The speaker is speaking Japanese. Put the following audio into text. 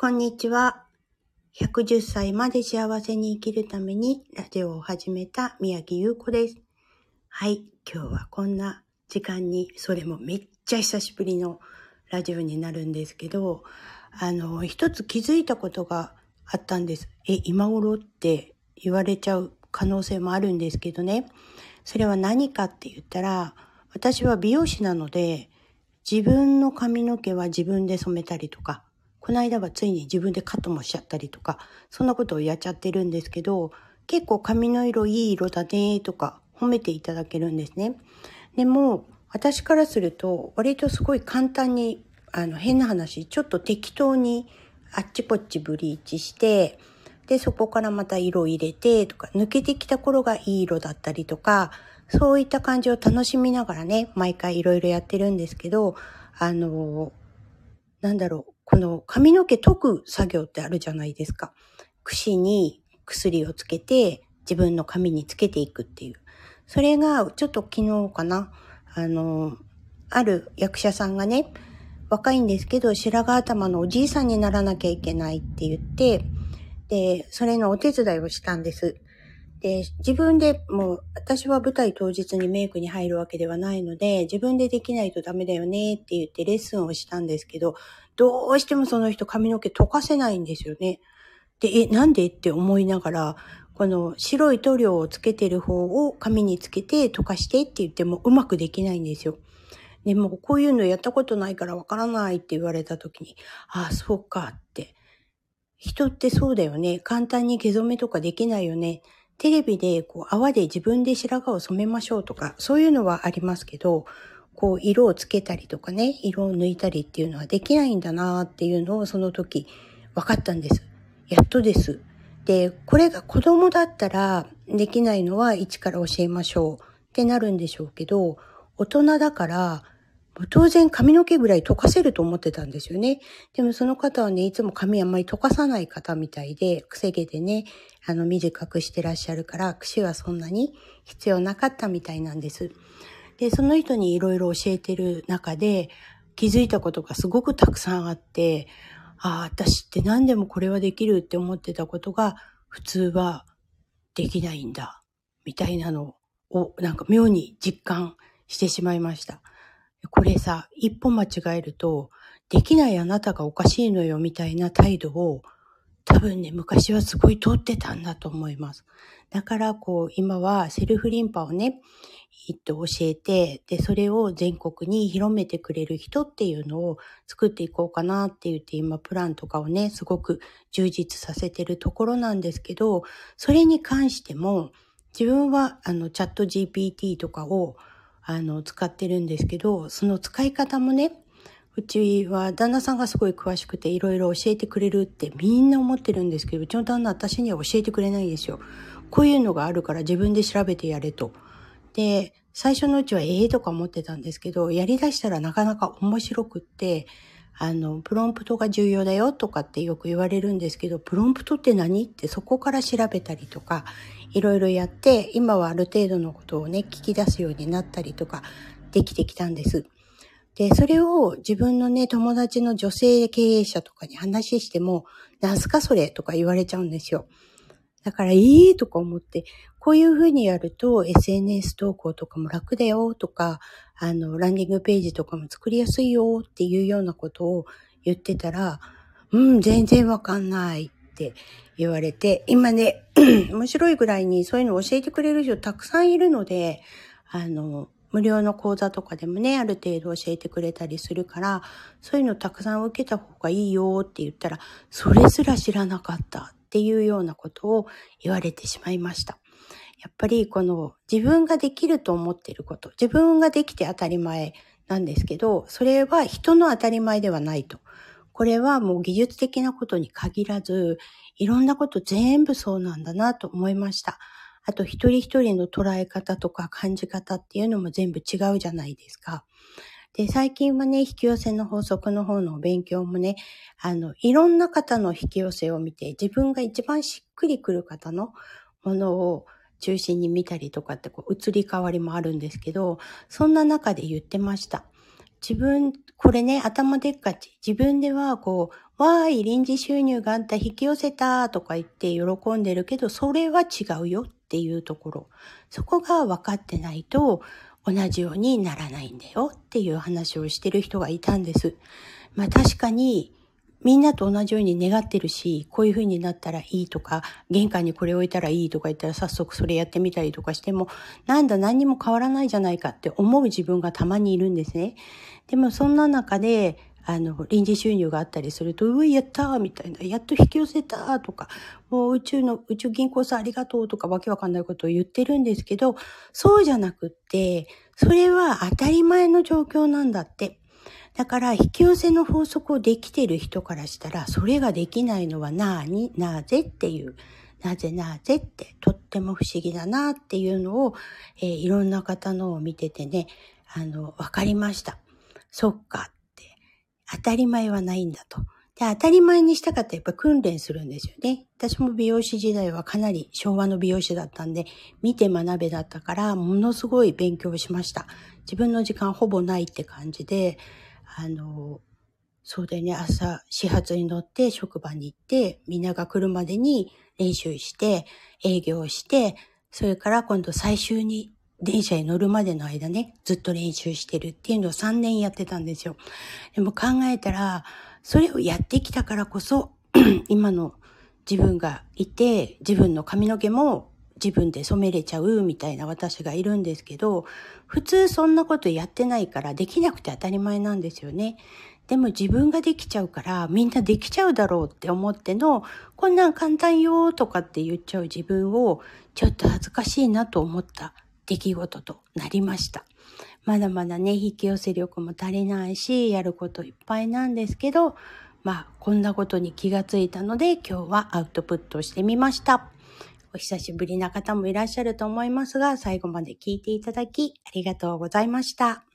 こんにちは。110歳まで幸せに生きるためにラジオを始めた宮城優子です。はい、今日はこんな時間に、それもめっちゃ久しぶりのラジオになるんですけど、あの、一つ気づいたことがあったんです。え、今頃って言われちゃう可能性もあるんですけどね。それは何かって言ったら、私は美容師なので、自分の髪の毛は自分で染めたりとか、この間はついに自分でカットもしちゃったりとか、そんなことをやっちゃってるんですけど、結構髪の色いい色だねとか褒めていただけるんですね。でも、私からすると、割とすごい簡単に、あの、変な話、ちょっと適当にあっちこっちブリーチして、で、そこからまた色を入れてとか、抜けてきた頃がいい色だったりとか、そういった感じを楽しみながらね、毎回いろいろやってるんですけど、あの、なんだろう、この髪の毛解く作業ってあるじゃないですか。櫛に薬をつけて自分の髪につけていくっていう。それがちょっと昨日かな。あの、ある役者さんがね、若いんですけど白髪頭のおじいさんにならなきゃいけないって言って、で、それのお手伝いをしたんです。で、自分でもう、私は舞台当日にメイクに入るわけではないので、自分でできないとダメだよねって言ってレッスンをしたんですけど、どうしてもその人髪の毛溶かせないんですよね。で、え、なんでって思いながら、この白い塗料をつけてる方を髪につけて溶かしてって言ってもうまくできないんですよ。でもこういうのやったことないからわからないって言われた時に、ああ、そうかって。人ってそうだよね。簡単に毛染めとかできないよね。テレビでこう泡で自分で白髪を染めましょうとか、そういうのはありますけど、こう色をつけたりとかね、色を抜いたりっていうのはできないんだなっていうのをその時分かったんです。やっとです。で、これが子供だったらできないのは一から教えましょうってなるんでしょうけど、大人だから当然髪の毛ぐらい溶かせると思ってたんですよね。でもその方はね、いつも髪あんまり溶かさない方みたいで、くせ毛でね、あの短くしてらっしゃるから、櫛はそんなに必要なかったみたいなんです。で、その人にいろいろ教えてる中で気づいたことがすごくたくさんあって、ああ、私って何でもこれはできるって思ってたことが普通はできないんだ、みたいなのをなんか妙に実感してしまいました。これさ、一歩間違えると、できないあなたがおかしいのよみたいな態度を多分ね、昔はすごい通ってたんだと思います。だからこう、今はセルフリンパをね、えっと、教えて、で、それを全国に広めてくれる人っていうのを作っていこうかなって言って今プランとかをね、すごく充実させてるところなんですけど、それに関しても、自分はあのチャット GPT とかをあの使ってるんですけど、その使い方もね、うちは旦那さんがすごい詳しくていろいろ教えてくれるってみんな思ってるんですけど、うちの旦那私には教えてくれないんですよ。こういうのがあるから自分で調べてやれと。で、最初のうちはええとか思ってたんですけど、やり出したらなかなか面白くって、あの、プロンプトが重要だよとかってよく言われるんですけど、プロンプトって何ってそこから調べたりとか、いろいろやって、今はある程度のことをね、聞き出すようになったりとか、できてきたんです。で、それを自分のね、友達の女性経営者とかに話しても、なすかそれとか言われちゃうんですよ。だから、いいとか思って、こういうふうにやると SNS 投稿とかも楽だよとか、あの、ランディングページとかも作りやすいよっていうようなことを言ってたら、うん、全然わかんないって言われて、今ね、面白いぐらいにそういうのを教えてくれる人たくさんいるので、あの、無料の講座とかでもね、ある程度教えてくれたりするから、そういうのたくさん受けた方がいいよって言ったら、それすら知らなかったっていうようなことを言われてしまいました。やっぱりこの自分ができると思っていること、自分ができて当たり前なんですけど、それは人の当たり前ではないと。これはもう技術的なことに限らず、いろんなこと全部そうなんだなと思いました。あと一人一人の捉え方とか感じ方っていうのも全部違うじゃないですか。で、最近はね、引き寄せの法則の方の勉強もね、あの、いろんな方の引き寄せを見て、自分が一番しっくりくる方のものを中心に見たりとかってこう移り変わりもあるんですけど、そんな中で言ってました。自分、これね、頭でっかち。自分ではこう、わーい、臨時収入があった、引き寄せたとか言って喜んでるけど、それは違うよっていうところ。そこが分かってないと、同じようにならないんだよっていう話をしてる人がいたんです。まあ確かに、みんなと同じように願ってるし、こういう風になったらいいとか、玄関にこれ置いたらいいとか言ったら早速それやってみたりとかしても、なんだ何にも変わらないじゃないかって思う自分がたまにいるんですね。でもそんな中で、あの、臨時収入があったりすると、うわ、やったーみたいな、やっと引き寄せたーとか、もう宇宙の、宇宙銀行さんありがとうとかわけわかんないことを言ってるんですけど、そうじゃなくって、それは当たり前の状況なんだって。だから引き寄せの法則をできている人からしたら、それができないのはなに、なぜっていう、なぜなぜってとっても不思議だなっていうのを、えー、いろんな方のを見ててね、あの、わかりました。そっかって、当たり前はないんだと。で、当たり前にしたかったらやっぱ訓練するんですよね。私も美容師時代はかなり昭和の美容師だったんで、見て学べだったから、ものすごい勉強しました。自分の時間ほぼないって感じで、あの、そうだよね、朝、始発に乗って職場に行って、みんなが来るまでに練習して、営業して、それから今度最終に電車に乗るまでの間ね、ずっと練習してるっていうのを3年やってたんですよ。でも考えたら、それをやってきたからこそ、今の自分がいて、自分の髪の毛も自分で染めれちゃうみたいな私がいるんですけど、普通そんなことやってないからできなくて当たり前なんですよね。でも自分ができちゃうからみんなできちゃうだろうって思っての、こんなん簡単よとかって言っちゃう自分をちょっと恥ずかしいなと思った出来事となりました。まだまだね、引き寄せ力も足りないし、やることいっぱいなんですけど、まあ、こんなことに気がついたので、今日はアウトプットしてみました。お久しぶりな方もいらっしゃると思いますが、最後まで聞いていただきありがとうございました。